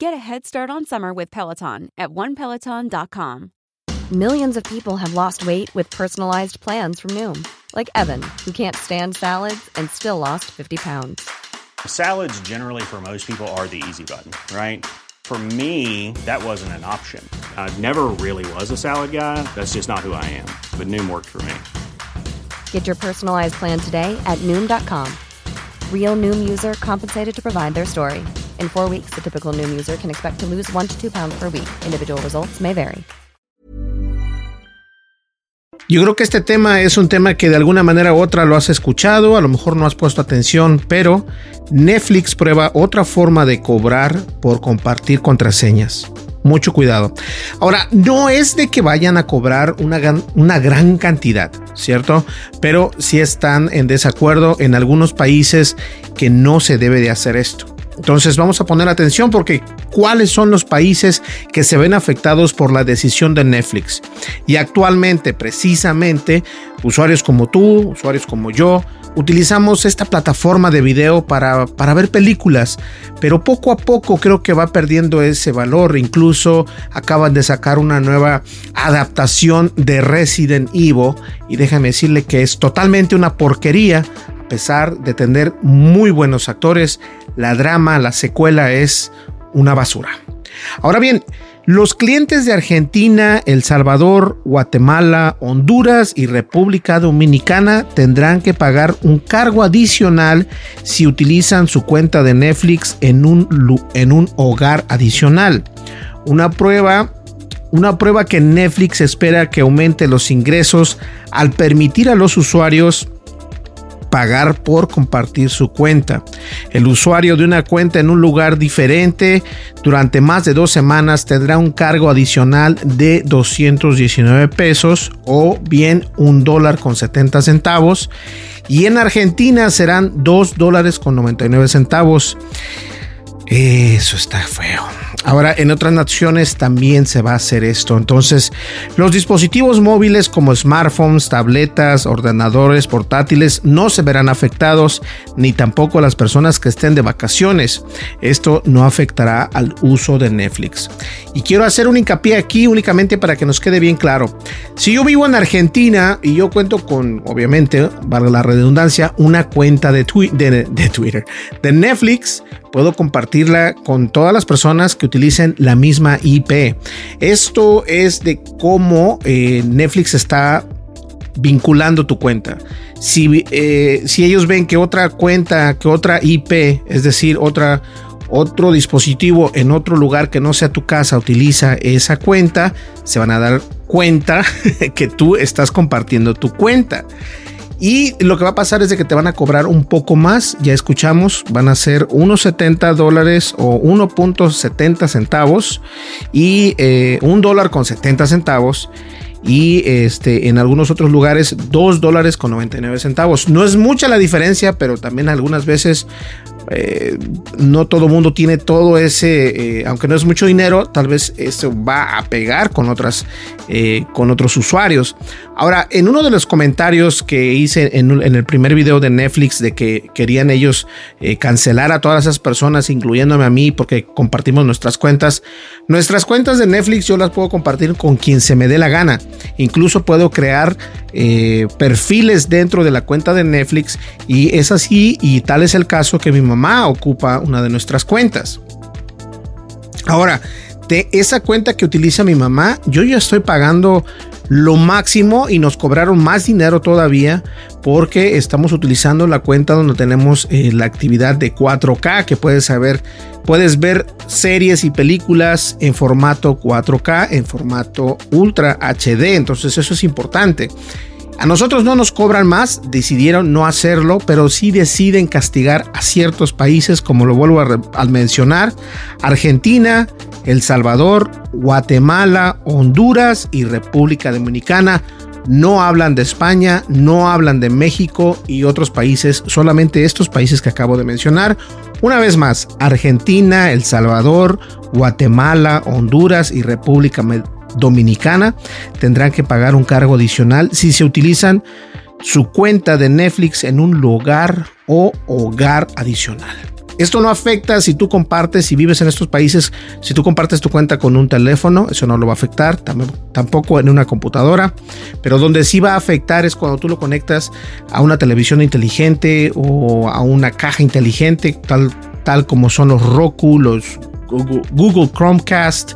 Get a head start on summer with Peloton at onepeloton.com. Millions of people have lost weight with personalized plans from Noom, like Evan, who can't stand salads and still lost 50 pounds. Salads, generally, for most people, are the easy button, right? For me, that wasn't an option. I never really was a salad guy. That's just not who I am. But Noom worked for me. Get your personalized plan today at Noom.com. Real Noom user compensated to provide their story. In four weeks, the typical Noom user can expect to lose one to two pounds per week. Individual results may vary. Yo creo que este tema es un tema que de alguna manera u otra lo has escuchado, a lo mejor no has puesto atención, pero Netflix prueba otra forma de cobrar por compartir contraseñas. Mucho cuidado. Ahora, no es de que vayan a cobrar una gran, cantidad, ¿cierto? Pero sí están en desacuerdo en algunos países que no se debe de hacer esto. Entonces vamos a poner atención porque cuáles son los países que se ven afectados por la decisión de Netflix. Y actualmente, precisamente, usuarios como tú, usuarios como yo, utilizamos esta plataforma de video para, para, ver películas, pero poco a poco creo que va perdiendo ese valor. Incluso acaban de sacar una nueva adaptación de Resident Evil y déjame decirle que es totalmente una porquería. A pesar de tener muy buenos actores, la drama, la secuela es una basura. Ahora bien, los clientes de Argentina, El Salvador, Guatemala, Honduras y República Dominicana tendrán que pagar un cargo adicional si utilizan su cuenta de Netflix en un, en un hogar adicional. Una prueba una prueba que Netflix espera que aumente los ingresos al permitir a los usuarios pagar por compartir su cuenta. El usuario de una cuenta en un lugar diferente durante más de dos semanas tendrá un cargo adicional de 219 pesos o bien un dólar con 70 centavos y en Argentina serán 2 dólares con 99 centavos. Eso está feo. Ahora, en otras naciones también se va a hacer esto. Entonces, los dispositivos móviles como smartphones, tabletas, ordenadores, portátiles no se verán afectados, ni tampoco las personas que estén de vacaciones. Esto no afectará al uso de Netflix. Y quiero hacer un hincapié aquí únicamente para que nos quede bien claro. Si yo vivo en Argentina y yo cuento con, obviamente, valga la redundancia, una cuenta de, de, de Twitter, de Netflix, puedo compartirla con todas las personas que utilicen la misma IP. Esto es de cómo eh, Netflix está vinculando tu cuenta. Si, eh, si ellos ven que otra cuenta, que otra IP, es decir, otro dispositivo en otro lugar que no sea tu casa utiliza esa cuenta, se van a dar cuenta que tú estás compartiendo tu cuenta. Y lo que va a pasar es de que te van a cobrar un poco más. Ya escuchamos, van a ser unos 70 dólares o 1.70 centavos y eh, un dólar con 70 centavos. Y este, en algunos otros lugares 2 dólares con 99 centavos. No es mucha la diferencia, pero también algunas veces eh, no todo mundo tiene todo ese, eh, aunque no es mucho dinero, tal vez eso va a pegar con otras, eh, con otros usuarios. Ahora, en uno de los comentarios que hice en, el primer video de Netflix de que querían ellos cancelar a todas esas personas, incluyéndome a mí, porque compartimos nuestras cuentas, nuestras cuentas de Netflix yo las puedo compartir con quien se me dé la gana. Incluso puedo crear perfiles dentro de la cuenta de Netflix y es así y tal es el caso que mi mamá ocupa una de nuestras cuentas. Ahora, de esa cuenta que utiliza mi mamá, yo ya estoy pagando lo máximo y nos cobraron más dinero todavía porque estamos utilizando la cuenta donde tenemos eh, la actividad de 4K que puedes saber, puedes ver series y películas en formato 4K, en formato Ultra HD, entonces eso es importante. A nosotros no nos cobran más, decidieron no hacerlo, pero sí deciden castigar a ciertos países, como lo vuelvo a, mencionar, Argentina, El Salvador, Guatemala, Honduras y República Dominicana. No hablan de España, no hablan de México y otros países, solamente estos países que acabo de mencionar. Una vez más, Argentina, El Salvador, Guatemala, Honduras y República Dominicana tendrán que pagar un cargo adicional si se utilizan su cuenta de Netflix en un lugar o hogar adicional. Esto no afecta si tú compartes, si vives en estos países, si tú compartes tu cuenta con un teléfono, eso no lo va a afectar, tampoco en una computadora, pero donde sí va a afectar es cuando tú lo conectas a una televisión inteligente o a una caja inteligente, tal, tal como son los Roku, los Google, Chromecast,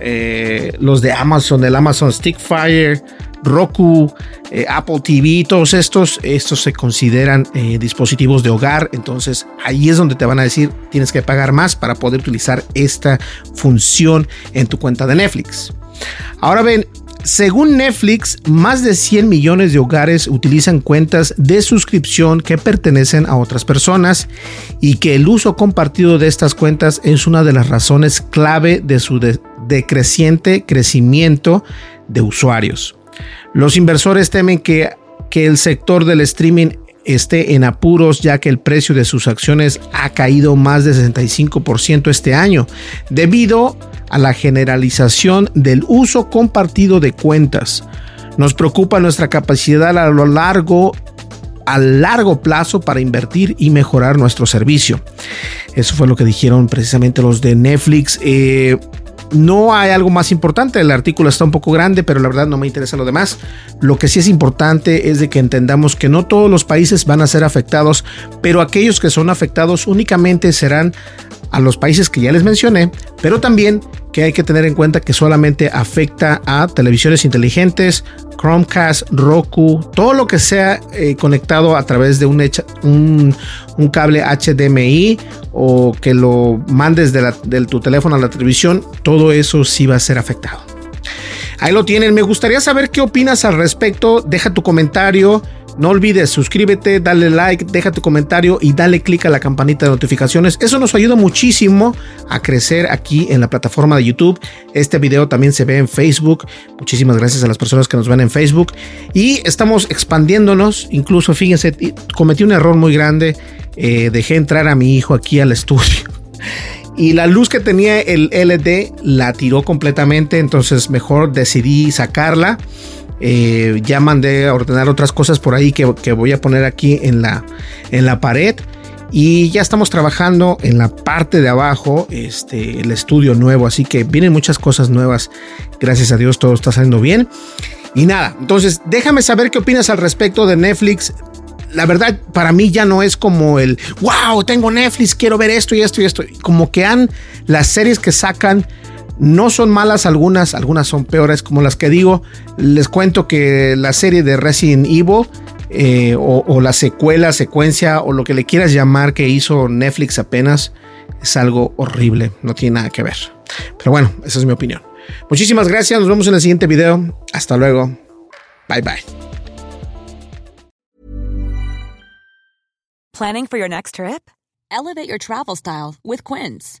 eh, los de Amazon, el Amazon Stickfire, Roku, eh, Apple TV, todos estos, estos se consideran eh, dispositivos de hogar. Entonces ahí es donde te van a decir tienes que pagar más para poder utilizar esta función en tu cuenta de Netflix. Ahora ven, según Netflix, más de 100 millones de hogares utilizan cuentas de suscripción que pertenecen a otras personas y que el uso compartido de estas cuentas es una de las razones clave de su decreciente crecimiento de usuarios. Los inversores temen que, que el sector del streaming esté en apuros ya que el precio de sus acciones ha caído más de 65% este año debido a la generalización del uso compartido de cuentas. Nos preocupa nuestra capacidad a lo largo a largo plazo para invertir y mejorar nuestro servicio. Eso fue lo que dijeron precisamente los de Netflix. Eh, no hay algo más importante, el artículo está un poco grande, pero la verdad no me interesa lo demás. Lo que sí es importante es de que entendamos que no todos los países van a ser afectados, pero aquellos que son afectados únicamente serán a los países que ya les mencioné, pero también que hay que tener en cuenta que solamente afecta a televisiones inteligentes, Chromecast, Roku, todo lo que sea eh, conectado a través de un, cable HDMI o que lo mandes de, de tu teléfono a la televisión, todo eso sí va a ser afectado. Ahí lo tienen, me gustaría saber qué opinas al respecto, deja tu comentario. No olvides, suscríbete, dale like, deja tu comentario y dale click a la campanita de notificaciones. Eso nos ayuda muchísimo a crecer aquí en la plataforma de YouTube. Este video también se ve en Facebook. Muchísimas gracias a las personas que nos ven en Facebook. Y estamos expandiéndonos. Incluso, fíjense, cometí un error muy grande. Eh, dejé entrar a mi hijo aquí al estudio. Y la luz que tenía el LD la tiró completamente. Entonces mejor decidí sacarla eh, ya mandé a ordenar otras cosas por ahí que, voy a poner aquí en la, en la pared. Y ya estamos trabajando en la parte de abajo, este, el estudio nuevo. Así que vienen muchas cosas nuevas. Gracias a Dios todo está saliendo bien. Y nada, entonces déjame saber qué opinas al respecto de Netflix. La verdad, para mí ya no es como el, wow, tengo Netflix, quiero ver esto y esto y esto. Como que han las series que sacan no son malas algunas, algunas son peores, como las que digo. Les cuento que la serie de Resident Evil eh, o, la secuela, secuencia o lo que le quieras llamar que hizo Netflix apenas es algo horrible, no tiene nada que ver. Pero bueno, esa es mi opinión. Muchísimas gracias, nos vemos en el siguiente video. Hasta luego. Bye bye. Planning for your next trip? Elevate your travel style with Quince.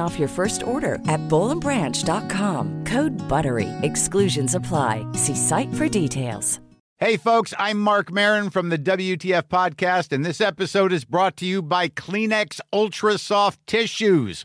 off your first order at bowlandbranch.com. Code BUTTERY. Exclusions apply. See site for details. Hey, folks, I'm Mark Marin from the WTF Podcast, and this episode is brought to you by Kleenex Ultra Soft Tissues,